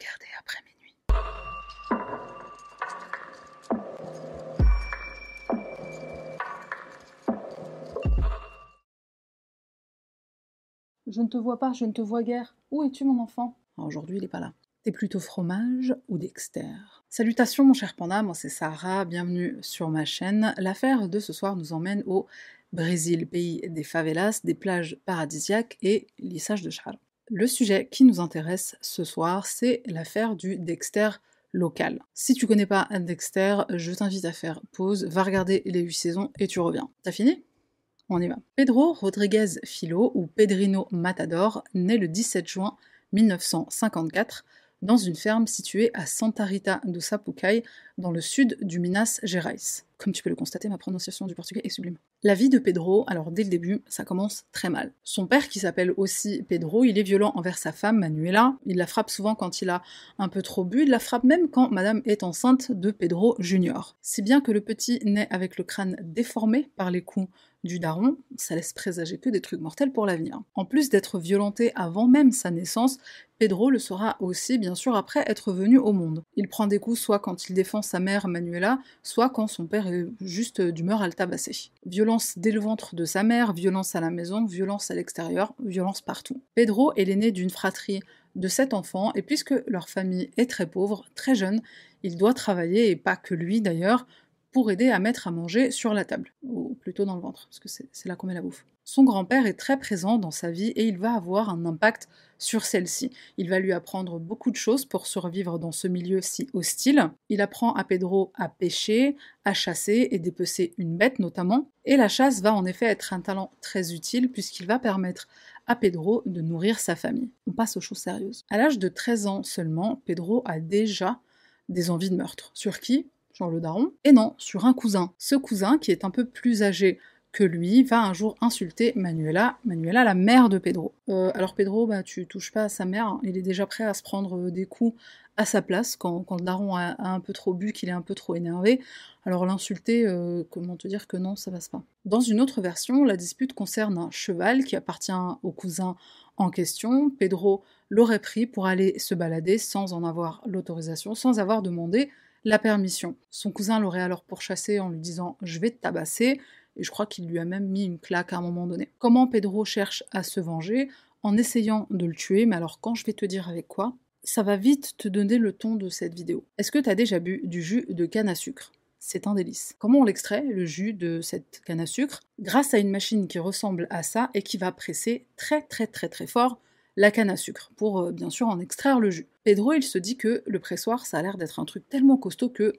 regarder après minuit. Je ne te vois pas, je ne te vois guère. Où es-tu, mon enfant? Ah, Aujourd'hui, il n'est pas là. T'es plutôt fromage ou Dexter? Salutations, mon cher panda, moi c'est Sarah, bienvenue sur ma chaîne. L'affaire de ce soir nous emmène au Brésil, pays des favelas, des plages paradisiaques et lissage de char. Le sujet qui nous intéresse ce soir, c'est l'affaire du Dexter local. Si tu connais pas Dexter, je t'invite à faire pause, va regarder les 8 saisons et tu reviens. T'as fini? On y va. Pedro Rodriguez Filo, ou Pedrino Matador, né le 17 juin 1954 dans une ferme située à Santa Rita do Sapucaí, dans le sud du Minas Gerais. Comme tu peux le constater, ma prononciation du portugais est sublime. La vie de Pedro, alors dès le début, ça commence très mal. Son père, qui s'appelle aussi Pedro, il est violent envers sa femme, Manuela. Il la frappe souvent quand il a un peu trop bu, il la frappe même quand madame est enceinte de Pedro Junior. Si bien que le petit naît avec le crâne déformé par les coups du daron, ça laisse présager que des trucs mortels pour l'avenir. En plus d'être violenté avant même sa naissance, Pedro le sera aussi bien sûr après être venu au monde. Il prend des coups soit quand il défend sa mère Manuela, soit quand son père est juste d'humeur à le tabasser. Violence dès le ventre de sa mère, violence à la maison, violence à l'extérieur, violence partout. Pedro est l'aîné d'une fratrie de sept enfants et puisque leur famille est très pauvre, très jeune, il doit travailler et pas que lui d'ailleurs pour aider à mettre à manger sur la table, ou plutôt dans le ventre, parce que c'est là qu'on met la bouffe. Son grand-père est très présent dans sa vie et il va avoir un impact sur celle-ci. Il va lui apprendre beaucoup de choses pour survivre dans ce milieu si hostile. Il apprend à Pedro à pêcher, à chasser et dépecer une bête notamment. Et la chasse va en effet être un talent très utile puisqu'il va permettre à Pedro de nourrir sa famille. On passe aux choses sérieuses. À l'âge de 13 ans seulement, Pedro a déjà des envies de meurtre. Sur qui le daron, et non, sur un cousin. Ce cousin, qui est un peu plus âgé que lui, va un jour insulter Manuela, Manuela la mère de Pedro. Euh, alors Pedro, bah, tu touches pas à sa mère, hein. il est déjà prêt à se prendre euh, des coups à sa place quand, le daron a, un peu trop bu, qu'il est un peu trop énervé. Alors l'insulter, euh, comment te dire que non, ça passe pas. Dans une autre version, la dispute concerne un cheval qui appartient au cousin en question. Pedro l'aurait pris pour aller se balader sans en avoir l'autorisation, sans avoir demandé la permission. Son cousin l'aurait alors pourchassé en lui disant Je vais te tabasser, et je crois qu'il lui a même mis une claque à un moment donné. Comment Pedro cherche à se venger? En essayant de le tuer, mais alors quand je vais te dire avec quoi, ça va vite te donner le ton de cette vidéo. Est-ce que tu as déjà bu du jus de canne à sucre? C'est un délice. Comment on l'extrait, le jus de cette canne à sucre? Grâce à une machine qui ressemble à ça et qui va presser très très très très fort la canne à sucre, pour euh, bien sûr en extraire le jus. Pedro, il se dit que le pressoir, ça a l'air d'être un truc tellement costaud que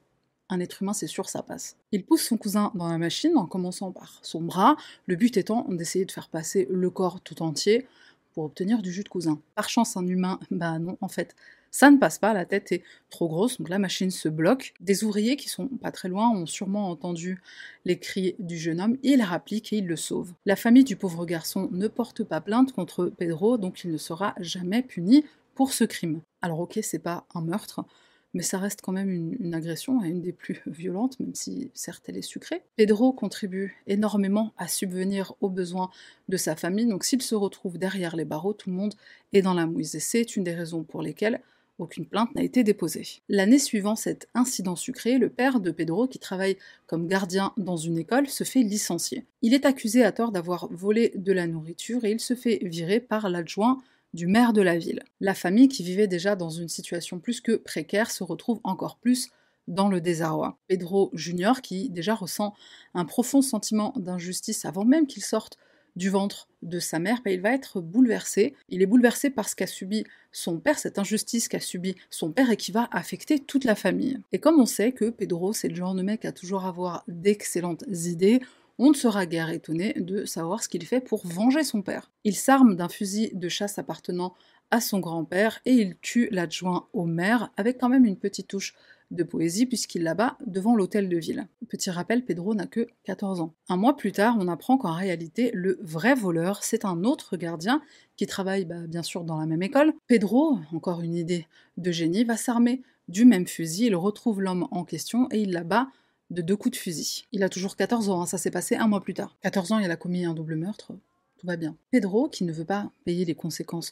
un être humain, c'est sûr, ça passe. Il pousse son cousin dans la machine en commençant par son bras, le but étant d'essayer de faire passer le corps tout entier pour obtenir du jus de cousin. Par chance, un humain, bah non, en fait, ça ne passe pas, la tête est trop grosse, donc la machine se bloque. Des ouvriers qui sont pas très loin ont sûrement entendu les cris du jeune homme, ils rappliquent et ils le sauvent. La famille du pauvre garçon ne porte pas plainte contre Pedro, donc il ne sera jamais puni pour ce crime. Alors ok, c'est pas un meurtre, mais ça reste quand même une, agression et une des plus violentes, même si certes elle est sucrée. Pedro contribue énormément à subvenir aux besoins de sa famille, donc s'il se retrouve derrière les barreaux, tout le monde est dans la mouise, et c'est une des raisons pour lesquelles aucune plainte n'a été déposée. L'année suivant cet incident sucré, le père de Pedro, qui travaille comme gardien dans une école, se fait licencier. Il est accusé à tort d'avoir volé de la nourriture et il se fait virer par l'adjoint du maire de la ville. La famille, qui vivait déjà dans une situation plus que précaire, se retrouve encore plus dans le désarroi. Pedro Junior, qui déjà ressent un profond sentiment d'injustice avant même qu'il sorte du ventre de sa mère, bah, il va être bouleversé. Il est bouleversé par ce qu'a subi son père, cette injustice qu'a subi son père et qui va affecter toute la famille. Et comme on sait que Pedro, c'est le genre de mec à toujours avoir d'excellentes idées, on ne sera guère étonné de savoir ce qu'il fait pour venger son père. Il s'arme d'un fusil de chasse appartenant à son grand-père et il tue l'adjoint au maire avec quand même une petite touche de poésie puisqu'il l'abat devant l'hôtel de ville. Petit rappel, Pedro n'a que 14 ans. Un mois plus tard, on apprend qu'en réalité, le vrai voleur, c'est un autre gardien qui travaille bah, bien sûr dans la même école. Pedro, encore une idée de génie, va s'armer du même fusil, il retrouve l'homme en question et il l'abat de deux coups de fusil. Il a toujours 14 ans, hein, ça s'est passé un mois plus tard. 14 ans, il a commis un double meurtre, tout va bien. Pedro, qui ne veut pas payer les conséquences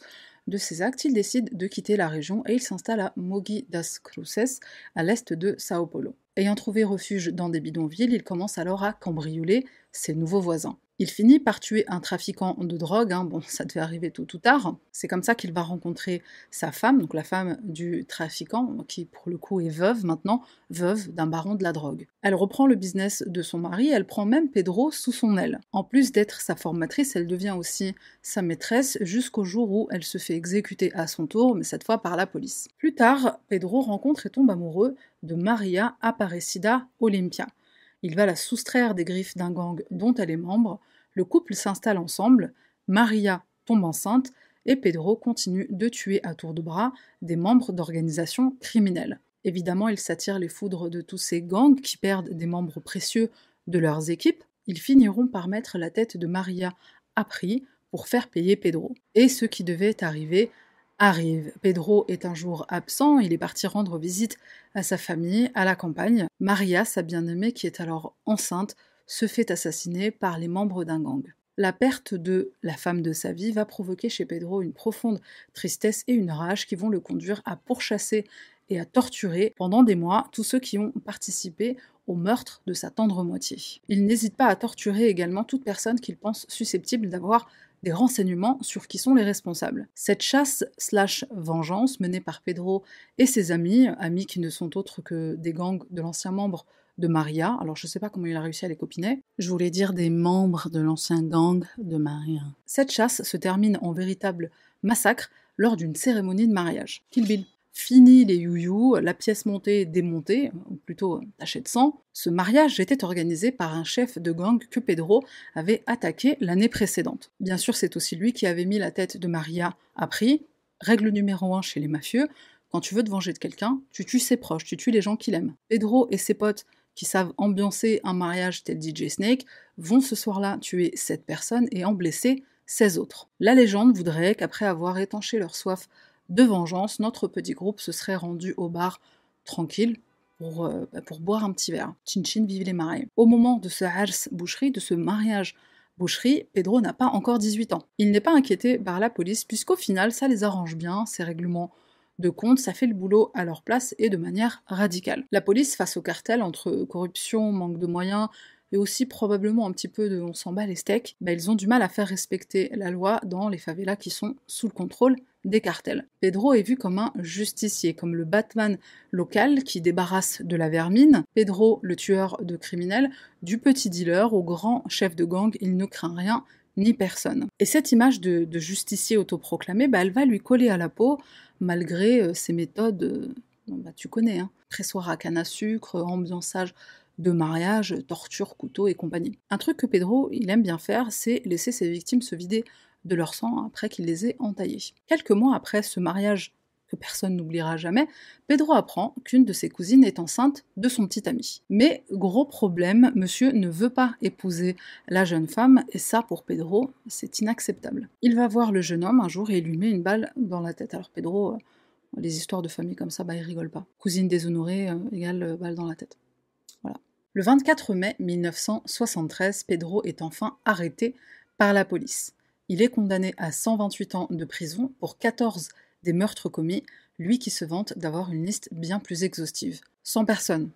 de ses actes, il décide de quitter la région et il s'installe à Mogi das Cruzes, à l'est de Sao Paulo. Ayant trouvé refuge dans des bidonvilles, il commence alors à cambrioler ses nouveaux voisins. Il finit par tuer un trafiquant de drogue, hein. bon, ça devait arriver tôt ou tard. C'est comme ça qu'il va rencontrer sa femme, donc la femme du trafiquant, qui pour le coup est veuve maintenant, veuve d'un baron de la drogue. Elle reprend le business de son mari, elle prend même Pedro sous son aile. En plus d'être sa formatrice, elle devient aussi sa maîtresse jusqu'au jour où elle se fait exécuter à son tour, mais cette fois par la police. Plus tard, Pedro rencontre et tombe amoureux de Maria Aparecida Olympia. Il va la soustraire des griffes d'un gang dont elle est membre, le couple s'installe ensemble, Maria tombe enceinte et Pedro continue de tuer à tour de bras des membres d'organisations criminelles. Évidemment, il s'attire les foudres de tous ces gangs qui perdent des membres précieux de leurs équipes. Ils finiront par mettre la tête de Maria à prix pour faire payer Pedro. Et ce qui devait arriver arrive. Pedro est un jour absent, il est parti rendre visite à sa famille à la campagne. Maria, sa bien-aimée, qui est alors enceinte, se fait assassiner par les membres d'un gang. La perte de la femme de sa vie va provoquer chez Pedro une profonde tristesse et une rage qui vont le conduire à pourchasser et à torturer pendant des mois tous ceux qui ont participé au meurtre de sa tendre moitié. Il n'hésite pas à torturer également toute personne qu'il pense susceptible d'avoir des renseignements sur qui sont les responsables. Cette chasse slash vengeance menée par Pedro et ses amis, amis qui ne sont autres que des gangs de l'ancien membre de Maria. Alors je sais pas comment il a réussi à les copiner. Je voulais dire des membres de l'ancien gang de Maria. Cette chasse se termine en véritable massacre lors d'une cérémonie de mariage. Kill Bill. Fini les youyou, la pièce montée démontée, ou plutôt tachée de sang, ce mariage était organisé par un chef de gang que Pedro avait attaqué l'année précédente. Bien sûr, c'est aussi lui qui avait mis la tête de Maria à prix. Règle numéro un chez les mafieux, quand tu veux te venger de quelqu'un, tu tues ses proches, tu tues les gens qu'il aime. Pedro et ses potes qui savent ambiancer un mariage tel DJ Snake vont ce soir-là tuer cette personne et en blesser 16 autres. La légende voudrait qu'après avoir étanché leur soif de vengeance, notre petit groupe se serait rendu au bar tranquille pour, euh, bah, boire un petit verre. Chin chin, vive les marais. Au moment de ce hars boucherie, de ce mariage boucherie, Pedro n'a pas encore 18 ans. Il n'est pas inquiété par la police puisqu'au final ça les arrange bien, ces règlements de compte, ça fait le boulot à leur place et de manière radicale. La police, face au cartel entre corruption, manque de moyens, et aussi probablement un petit peu de on s'en bat les steaks, bah, ils ont du mal à faire respecter la loi dans les favelas qui sont sous le contrôle des cartels. Pedro est vu comme un justicier, comme le Batman local qui débarrasse de la vermine. Pedro, le tueur de criminels, du petit dealer au grand chef de gang, il ne craint rien ni personne. Et cette image de, justicier autoproclamé, bah, elle va lui coller à la peau malgré euh, ses méthodes, euh, bah, tu connais, hein, pressoir à canne à sucre, ambiançage de mariage, torture, couteau et compagnie. Un truc que Pedro, il aime bien faire, c'est laisser ses victimes se vider de leur sang après qu'il les ait entaillées. Quelques mois après ce mariage que personne n'oubliera jamais, Pedro apprend qu'une de ses cousines est enceinte de son petit ami. Mais gros problème, monsieur ne veut pas épouser la jeune femme, et ça pour Pedro, c'est inacceptable. Il va voir le jeune homme un jour et lui met une balle dans la tête. Alors Pedro, euh, les histoires de famille comme ça, bah il rigole pas. Cousine déshonorée euh, égale euh, balle dans la tête. Le 24 mai 1973, Pedro est enfin arrêté par la police. Il est condamné à 128 ans de prison pour 14 des meurtres commis, lui qui se vante d'avoir une liste bien plus exhaustive. 100 personnes,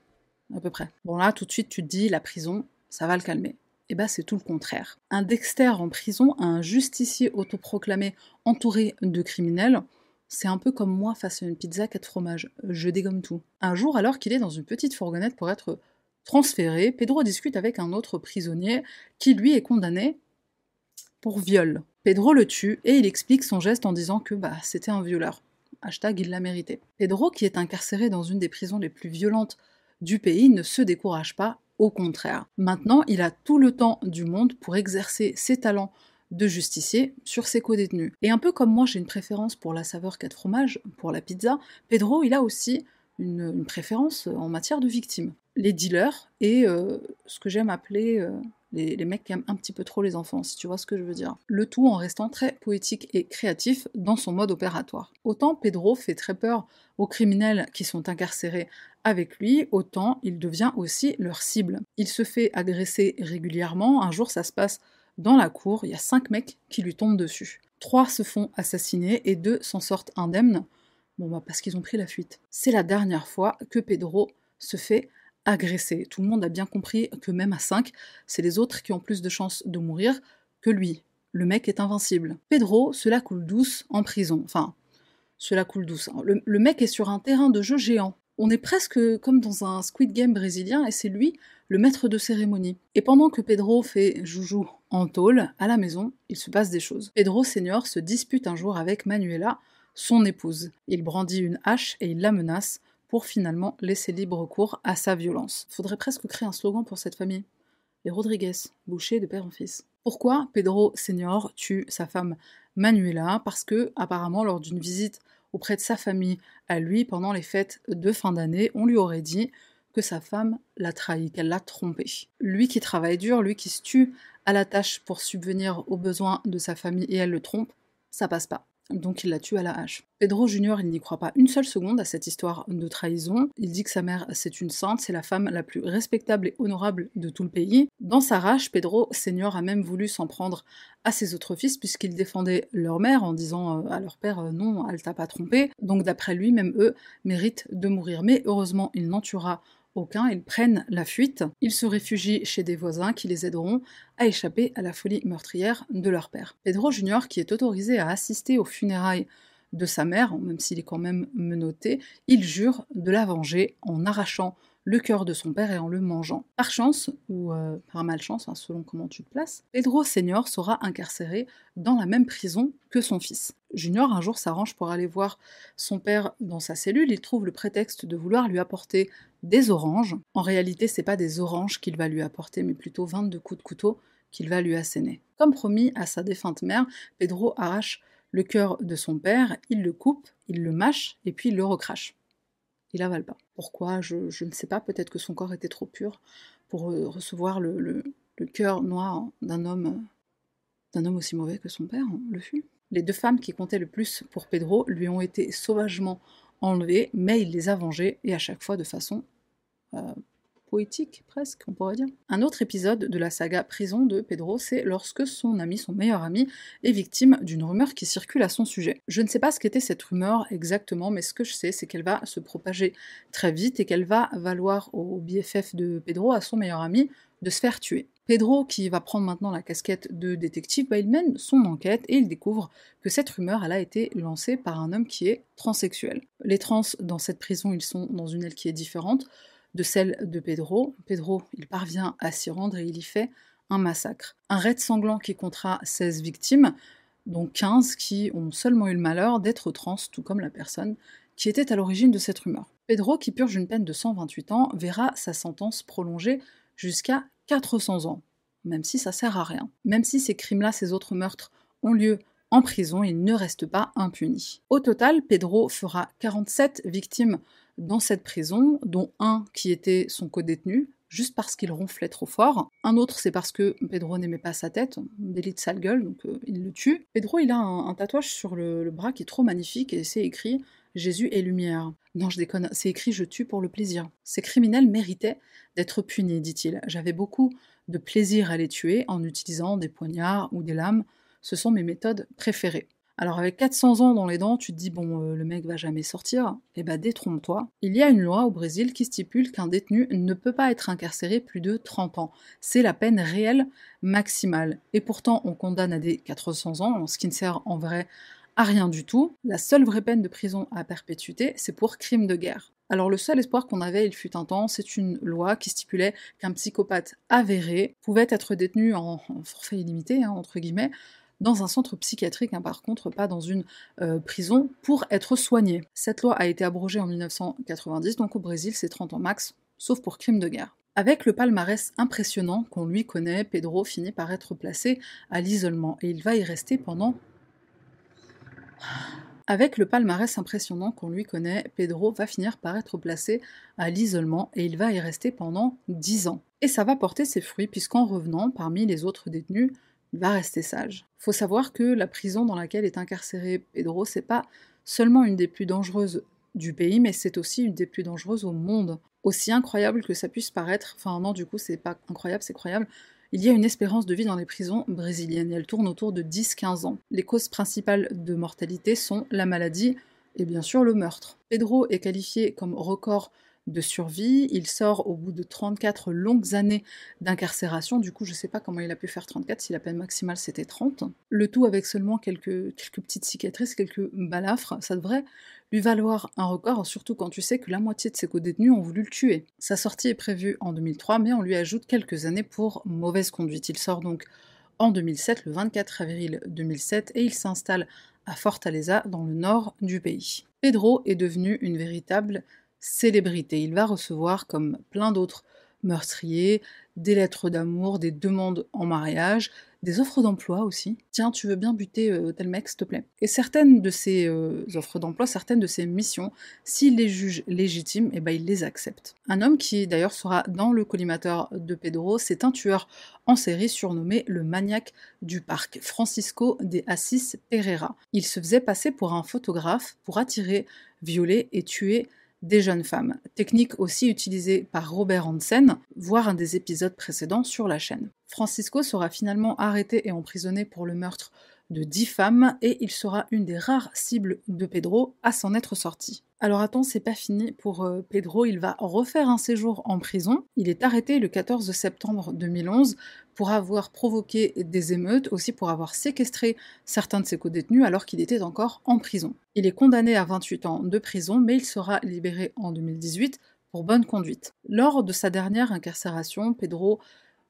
à peu près. Bon là, tout de suite, tu te dis, la prison, ça va le calmer. Eh ben, c'est tout le contraire. Un Dexter en prison, un justicier autoproclamé entouré de criminels, c'est un peu comme moi face à une pizza 4 fromages. Je dégomme tout. Un jour, alors qu'il est dans une petite fourgonnette pour être transféré, Pedro discute avec un autre prisonnier qui, lui, est condamné pour viol. Pedro le tue et il explique son geste en disant que bah, c'était un violeur. Hashtag il l'a mérité. Pedro, qui est incarcéré dans une des prisons les plus violentes du pays, ne se décourage pas, au contraire. Maintenant, il a tout le temps du monde pour exercer ses talents de justicier sur ses co-détenus. Et un peu comme moi, j'ai une préférence pour la saveur 4 fromages, pour la pizza, Pedro, il a aussi une, préférence en matière de victimes. Les dealers et euh, ce que j'aime appeler euh, les, mecs qui aiment un petit peu trop les enfants, si tu vois ce que je veux dire. Le tout en restant très poétique et créatif dans son mode opératoire. Autant Pedro fait très peur aux criminels qui sont incarcérés avec lui, autant il devient aussi leur cible. Il se fait agresser régulièrement, un jour ça se passe dans la cour, il y a cinq mecs qui lui tombent dessus. Trois se font assassiner et deux s'en sortent indemnes. Bon, bah parce qu'ils ont pris la fuite. C'est la dernière fois que Pedro se fait agresser. Tout le monde a bien compris que même à 5, c'est les autres qui ont plus de chances de mourir que lui. Le mec est invincible. Pedro, cela coule douce en prison. Enfin, cela coule douce. Hein. Le, le mec est sur un terrain de jeu géant. On est presque comme dans un Squid Game brésilien et c'est lui le maître de cérémonie. Et pendant que Pedro fait joujou en tôle, à la maison, il se passe des choses. Pedro Senior se dispute un jour avec Manuela, son épouse. Il brandit une hache et il la menace pour finalement laisser libre cours à sa violence. Faudrait presque créer un slogan pour cette famille. Les Rodriguez, bouchés de père en fils. Pourquoi Pedro Senior tue sa femme Manuela? Parce que, apparemment, lors d'une visite auprès de sa famille à lui pendant les fêtes de fin d'année, on lui aurait dit que sa femme l'a trahi, qu'elle l'a trompé. Lui qui travaille dur, lui qui se tue à la tâche pour subvenir aux besoins de sa famille et elle le trompe, ça passe pas donc il la tue à la hache. Pedro Junior, il n'y croit pas une seule seconde à cette histoire de trahison. Il dit que sa mère, c'est une sainte, c'est la femme la plus respectable et honorable de tout le pays. Dans sa rage, Pedro Senior a même voulu s'en prendre à ses autres fils puisqu'il défendait leur mère en disant euh, à leur père euh, non, elle t'a pas trompé. Donc d'après lui, même eux méritent de mourir. Mais heureusement, il n'en tuera aucun, ils prennent la fuite, ils se réfugient chez des voisins qui les aideront à échapper à la folie meurtrière de leur père. Pedro Junior, qui est autorisé à assister aux funérailles de sa mère, même s'il est quand même menotté, il jure de la venger en arrachant le cœur de son père et en le mangeant. Par chance, ou euh, par malchance, hein, selon comment tu te places, Pedro Senior sera incarcéré dans la même prison que son fils. Junior un jour s'arrange pour aller voir son père dans sa cellule, il trouve le prétexte de vouloir lui apporter des oranges. En réalité, c'est pas des oranges qu'il va lui apporter, mais plutôt 22 coups de couteau qu'il va lui asséner. Comme promis à sa défunte mère, Pedro arrache le cœur de son père, il le coupe, il le mâche et puis il le recrache il avale pas. Pourquoi? Je, ne sais pas, peut-être que son corps était trop pur pour euh, recevoir le, cœur noir d'un homme, d'un homme aussi mauvais que son père hein, le fut. Les deux femmes qui comptaient le plus pour Pedro lui ont été sauvagement enlevées, mais il les a vengées, et à chaque fois de façon poétique presque, on pourrait dire. Un autre épisode de la saga Prison de Pedro, c'est lorsque son ami, son meilleur ami, est victime d'une rumeur qui circule à son sujet. Je ne sais pas ce qu'était cette rumeur exactement, mais ce que je sais, c'est qu'elle va se propager très vite et qu'elle va valoir au BFF de Pedro, à son meilleur ami, de se faire tuer. Pedro, qui va prendre maintenant la casquette de détective, bah, il mène son enquête et il découvre que cette rumeur a été lancée par un homme qui est transsexuel. Les trans dans cette prison, ils sont dans une aile qui est différente de celle de Pedro. Pedro, il parvient à s'y rendre et il y fait un massacre. Un raid sanglant qui comptera 16 victimes, dont 15 qui ont seulement eu le malheur d'être trans, tout comme la personne qui était à l'origine de cette rumeur. Pedro, qui purge une peine de 128 ans, verra sa sentence prolongée jusqu'à 400 ans, même si ça sert à rien. Même si ces crimes-là, ces autres meurtres, ont lieu en prison, il ne reste pas impuni. Au total, Pedro fera 47 victimes dans cette prison, dont un qui était son co-détenu, juste parce qu'il ronflait trop fort. Un autre, c'est parce que Pedro n'aimait pas sa tête, délit de sale gueule, donc euh, il le tue. Pedro, il a un, tatouage sur le, bras qui est trop magnifique et c'est écrit Jésus est lumière. Non, je déconne, c'est écrit Je tue pour le plaisir. Ces criminels méritaient d'être punis, dit-il. J'avais beaucoup de plaisir à les tuer en utilisant des poignards ou des lames. Ce sont mes méthodes préférées. Alors avec 400 ans dans les dents, tu te dis bon, euh, le mec va jamais sortir. Eh ben détrompe-toi. Il y a une loi au Brésil qui stipule qu'un détenu ne peut pas être incarcéré plus de 30 ans. C'est la peine réelle maximale. Et pourtant, on condamne à des 400 ans, ce qui ne sert en vrai à rien du tout. La seule vraie peine de prison à perpétuité, c'est pour crime de guerre. Alors le seul espoir qu'on avait, il fut un temps, c'est une loi qui stipulait qu'un psychopathe avéré pouvait être détenu en, forfait illimité, hein, entre guillemets, dans un centre psychiatrique, hein, par contre, pas dans une euh, prison, pour être soigné. Cette loi a été abrogée en 1990, donc au Brésil, c'est 30 ans max, sauf pour crime de guerre. Avec le palmarès impressionnant qu'on lui connaît, Pedro finit par être placé à l'isolement et il va y rester pendant avec le palmarès impressionnant qu'on lui connaît, Pedro va finir par être placé à l'isolement et il va y rester pendant 10 ans. Et ça va porter ses fruits puisqu'en revenant parmi les autres détenus, va rester sage. Faut savoir que la prison dans laquelle est incarcéré Pedro, c'est pas seulement une des plus dangereuses du pays, mais c'est aussi une des plus dangereuses au monde. Aussi incroyable que ça puisse paraître, enfin non, du coup, c'est pas incroyable, c'est croyable. il y a une espérance de vie dans les prisons brésiliennes et elle tourne autour de 10-15 ans. Les causes principales de mortalité sont la maladie et bien sûr le meurtre. Pedro est qualifié comme record de survie. Il sort au bout de 34 longues années d'incarcération. Du coup, je ne sais pas comment il a pu faire 34 si la peine maximale c'était 30. Le tout avec seulement quelques, quelques petites cicatrices, quelques balafres. Ça devrait lui valoir un record, surtout quand tu sais que la moitié de ses co-détenus ont voulu le tuer. Sa sortie est prévue en 2003, mais on lui ajoute quelques années pour mauvaise conduite. Il sort donc en 2007, le 24 avril 2007, et il s'installe à Fortaleza, dans le nord du pays. Pedro est devenu une véritable célébrité. Il va recevoir, comme plein d'autres meurtriers, des lettres d'amour, des demandes en mariage, des offres d'emploi aussi. Tiens, tu veux bien buter euh, tel mec, s'il te plaît? Et certaines de ces euh, offres d'emploi, certaines de ces missions, s'il les juge légitimes, eh ben, il les accepte. Un homme qui d'ailleurs sera dans le collimateur de Pedro, c'est un tueur en série surnommé le maniaque du parc, Francisco de Assis Pereira. Il se faisait passer pour un photographe pour attirer, violer et tuer des jeunes femmes, technique aussi utilisée par Robert Hansen, voire un des épisodes précédents sur la chaîne. Francisco sera finalement arrêté et emprisonné pour le meurtre de dix femmes et il sera une des rares cibles de Pedro à s'en être sorti. Alors attends, c'est pas fini pour euh, Pedro, il va refaire un séjour en prison. Il est arrêté le 14 septembre 2011 pour avoir provoqué des émeutes, aussi pour avoir séquestré certains de ses co-détenus alors qu'il était encore en prison. Il est condamné à 28 ans de prison, mais il sera libéré en 2018 pour bonne conduite. Lors de sa dernière incarcération, Pedro,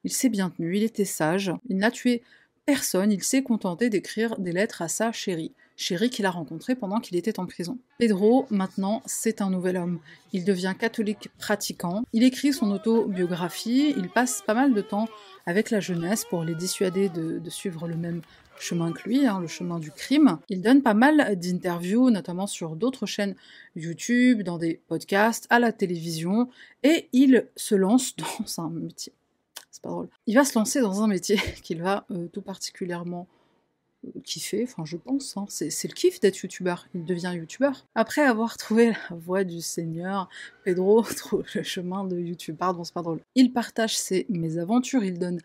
il s'est bien tenu, il était sage, il n'a tué personne, il s'est contenté d'écrire des lettres à sa chérie. Chéri qu'il a rencontré pendant qu'il était en prison. Pedro, maintenant, c'est un nouvel homme. Il devient catholique pratiquant, il écrit son autobiographie, il passe pas mal de temps avec la jeunesse pour les dissuader de, suivre le même chemin que lui, hein, le chemin du crime. Il donne pas mal d'interviews, notamment sur d'autres chaînes YouTube, dans des podcasts, à la télévision, et il se lance dans un métier. Il va se lancer dans un métier qu'il va euh, tout particulièrement kiffer, enfin je pense, hein. c'est le kiff d'être youtubeur, il devient youtubeur. Après avoir trouvé la voie du Seigneur, Pedro trouve le chemin de YouTube, pardon c'est pas drôle. Il partage ses mésaventures, il donne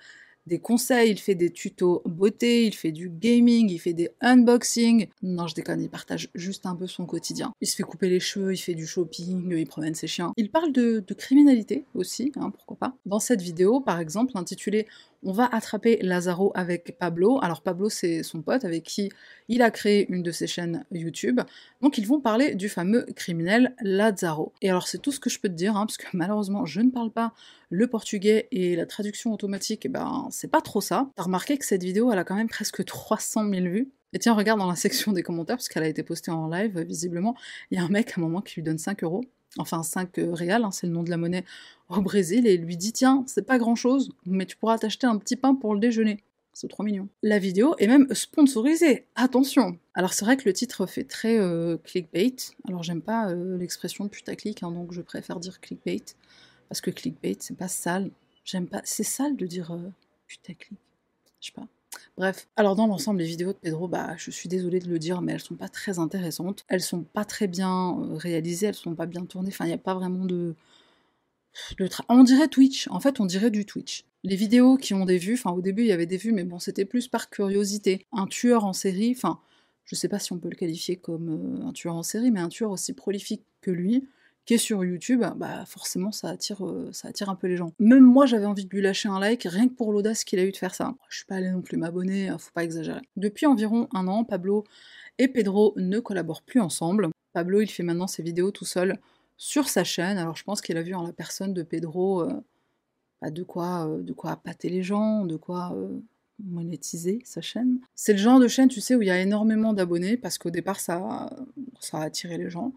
des conseils, il fait des tutos beauté, il fait du gaming, il fait des unboxings. Non, je déconne, il partage juste un peu son quotidien. Il se fait couper les cheveux, il fait du shopping, il promène ses chiens. Il parle de, criminalité aussi, hein, pourquoi pas. Dans cette vidéo, par exemple, intitulée on va attraper Lazaro avec Pablo. Alors Pablo, c'est son pote avec qui il a créé une de ses chaînes YouTube. Donc ils vont parler du fameux criminel Lazaro. Et alors c'est tout ce que je peux te dire, hein, parce que malheureusement je ne parle pas le portugais et la traduction automatique, eh ben c'est pas trop ça. T'as remarqué que cette vidéo, elle a quand même presque 300 000 vues. Et tiens, regarde dans la section des commentaires, parce qu'elle a été postée en live, visiblement, il y a un mec à un moment qui lui donne 5 euros enfin 5 euh, réals, hein, c'est le nom de la monnaie au Brésil, et lui dit Tiens, c'est pas grand chose, mais tu pourras t'acheter un petit pain pour le déjeuner. C'est trop mignon. La vidéo est même sponsorisée, attention Alors c'est vrai que le titre fait très euh, clickbait, alors j'aime pas euh, l'expression putaclic, hein, donc je préfère dire clickbait, parce que clickbait c'est pas sale, j'aime pas, c'est sale de dire putaclic, je sais pas. Bref, alors dans l'ensemble, les vidéos de Pedro, bah, je suis désolée de le dire, mais elles sont pas très intéressantes. Elles sont pas très bien euh, réalisées, elles sont pas bien tournées. Enfin, il n'y a pas vraiment de. on dirait Twitch. En fait, on dirait du Twitch. Les vidéos qui ont des vues, enfin, au début, il y avait des vues, mais bon, c'était plus par curiosité. Un tueur en série, enfin, je sais pas si on peut le qualifier comme euh, un tueur en série, mais un tueur aussi prolifique que lui, qui est sur YouTube, bah forcément ça attire, euh, ça attire un peu les gens. Même moi j'avais envie de lui lâcher un like, rien que pour l'audace qu'il a eu de faire ça. Je suis pas allée non plus m'abonner, hein, faut pas exagérer. Depuis environ un an, Pablo et Pedro ne collaborent plus ensemble. Pablo il fait maintenant ses vidéos tout seul sur sa chaîne, alors je pense qu'il a vu en la personne de Pedro euh, bah, de quoi euh, de quoi les gens, de quoi monétiser sa chaîne. C'est le genre de chaîne, tu sais, où il y a énormément d'abonnés, parce qu'au départ, ça, ça a attiré les gens.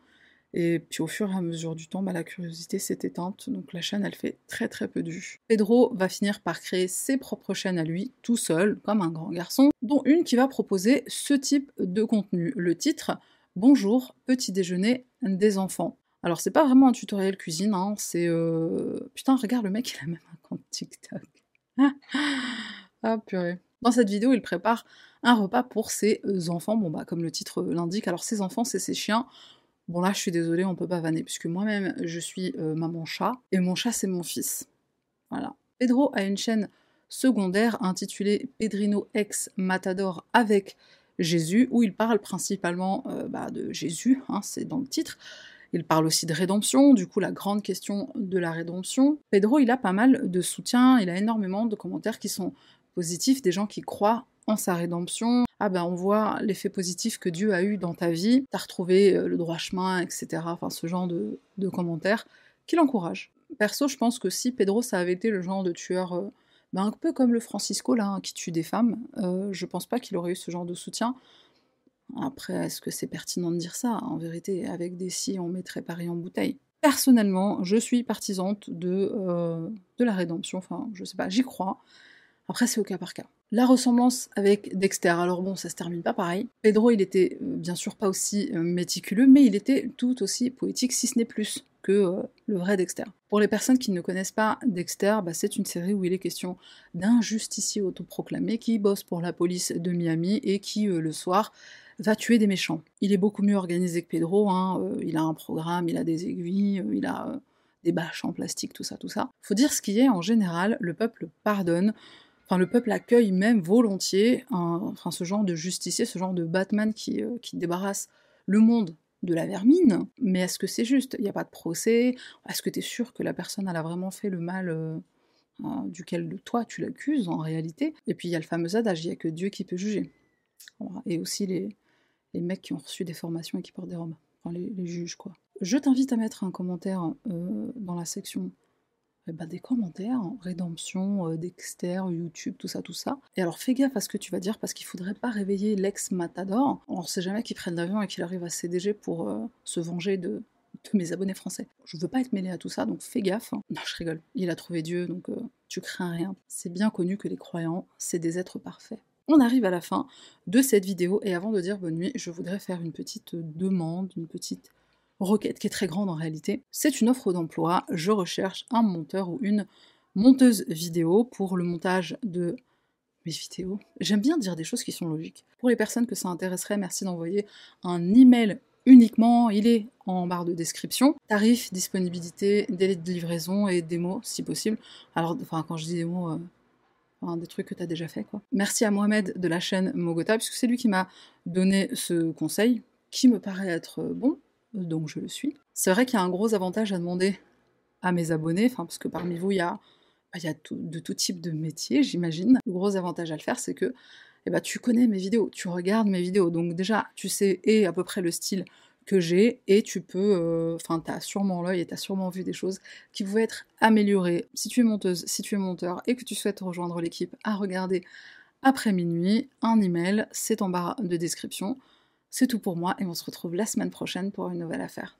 Et puis au fur et à mesure du temps, bah, la curiosité s'est éteinte, donc la chaîne elle fait très très peu de. Pedro va finir par créer ses propres chaînes à lui, tout seul, comme un grand garçon, dont une qui va proposer ce type de contenu. Le titre Bonjour, petit déjeuner des enfants. Alors c'est pas vraiment un tutoriel cuisine, hein, c'est... Euh... Putain, regarde, le mec il a même un compte TikTok. ah purée. Dans cette vidéo, il prépare un repas pour ses enfants, bon bah comme le titre l'indique, alors ses enfants c'est ses chiens, Bon là, je suis désolée, on peut pas vanner, puisque moi-même, je suis euh, maman chat, et mon chat, c'est mon fils. Voilà. Pedro a une chaîne secondaire intitulé Pedrino ex Matador avec Jésus, où il parle principalement euh, bah, de Jésus, hein, c'est dans le titre. Il parle aussi de rédemption, du coup la grande question de la rédemption. Pedro, il a pas mal de soutien, il a énormément de commentaires qui sont positifs, des gens qui croient en sa rédemption. Ah ben on voit l'effet positif que Dieu a eu dans ta vie, t'as retrouvé euh, le droit chemin, etc. Enfin ce genre de, commentaires qui l'encouragent. Perso, je pense que si Pedro ça avait été le genre de tueur euh, ben, un peu comme le Francisco là, hein, qui tue des femmes, euh, je pense pas qu'il aurait eu ce genre de soutien. Après, est-ce que c'est pertinent de dire ça? En vérité, avec des si, on mettrait Paris en bouteille. Personnellement, je suis partisante de, de la rédemption, enfin, je sais pas, j'y crois. Après, c'est au cas par cas. La ressemblance avec Dexter, alors bon, ça se termine pas pareil. Pedro, il était euh, bien sûr pas aussi euh, méticuleux, mais il était tout aussi poétique, si ce n'est plus, que euh, le vrai Dexter. Pour les personnes qui ne connaissent pas Dexter, bah, c'est une série où il est question d'un justicier autoproclamé qui bosse pour la police de Miami et qui, le soir, va tuer des méchants. Il est beaucoup mieux organisé que Pedro, hein, il a un programme, il a des aiguilles, il a des bâches en plastique, tout ça, tout ça. Faut dire ce qui est, en général, le peuple pardonne, le peuple accueille même volontiers ce genre de justicier, ce genre de Batman qui, euh, qui débarrasse le monde de la vermine. Mais est-ce que c'est juste? Il n'y a pas de procès? Est-ce que tu es sûr que la personne a vraiment fait le mal euh, euh, duquel toi tu l'accuses en réalité? Et puis il y a le fameux adage, il n'y a que Dieu qui peut juger. Et aussi les, les mecs qui ont reçu des formations et qui portent des robes. Enfin les, juges quoi. Je t'invite à mettre un commentaire dans la section eh ben, des commentaires, hein. rédemption, euh, Dexter, YouTube, tout ça, tout ça. Et alors fais gaffe à ce que tu vas dire parce qu'il faudrait pas réveiller l'ex-matador. On sait jamais qu'il prenne l'avion et qu'il arrive à CDG pour euh, se venger de, mes abonnés français. Je veux pas être mêlé à tout ça, donc fais gaffe. Hein. Non, je rigole. Il a trouvé Dieu, donc euh, tu crains rien. C'est bien connu que les croyants, c'est des êtres parfaits. On arrive à la fin de cette vidéo et avant de dire bonne nuit, je voudrais faire une petite demande, une petite requête qui est très grande en réalité. C'est une offre d'emploi. Je recherche un monteur ou une monteuse vidéo pour le montage de mes vidéos. J'aime bien dire des choses qui sont logiques. Pour les personnes que ça intéresserait, merci d'envoyer un email uniquement. Il est en barre de description. Tarif, disponibilité, délai de livraison et démo si possible. Alors, enfin, quand je dis démo, euh, des trucs que tu as déjà fait quoi. Merci à Mohamed de la chaîne Mogota, puisque c'est lui qui m'a donné ce conseil, qui me paraît être bon donc je le suis. C'est vrai qu'il y a un gros avantage à demander à mes abonnés, parce que parmi vous, il y a, bah, de tout type de métiers, j'imagine. Le gros avantage à le faire, c'est que eh ben, tu connais mes vidéos, tu regardes mes vidéos, donc déjà, tu sais et à peu près le style que j'ai, et tu peux, euh, enfin, tu as sûrement l'œil et tu as sûrement vu des choses qui pouvaient être améliorées. Si tu es monteuse, si tu es monteur, et que tu souhaites rejoindre l'équipe à regarder après minuit, un email, c'est en barre de description. C'est tout pour moi et on se retrouve la semaine prochaine pour une nouvelle affaire.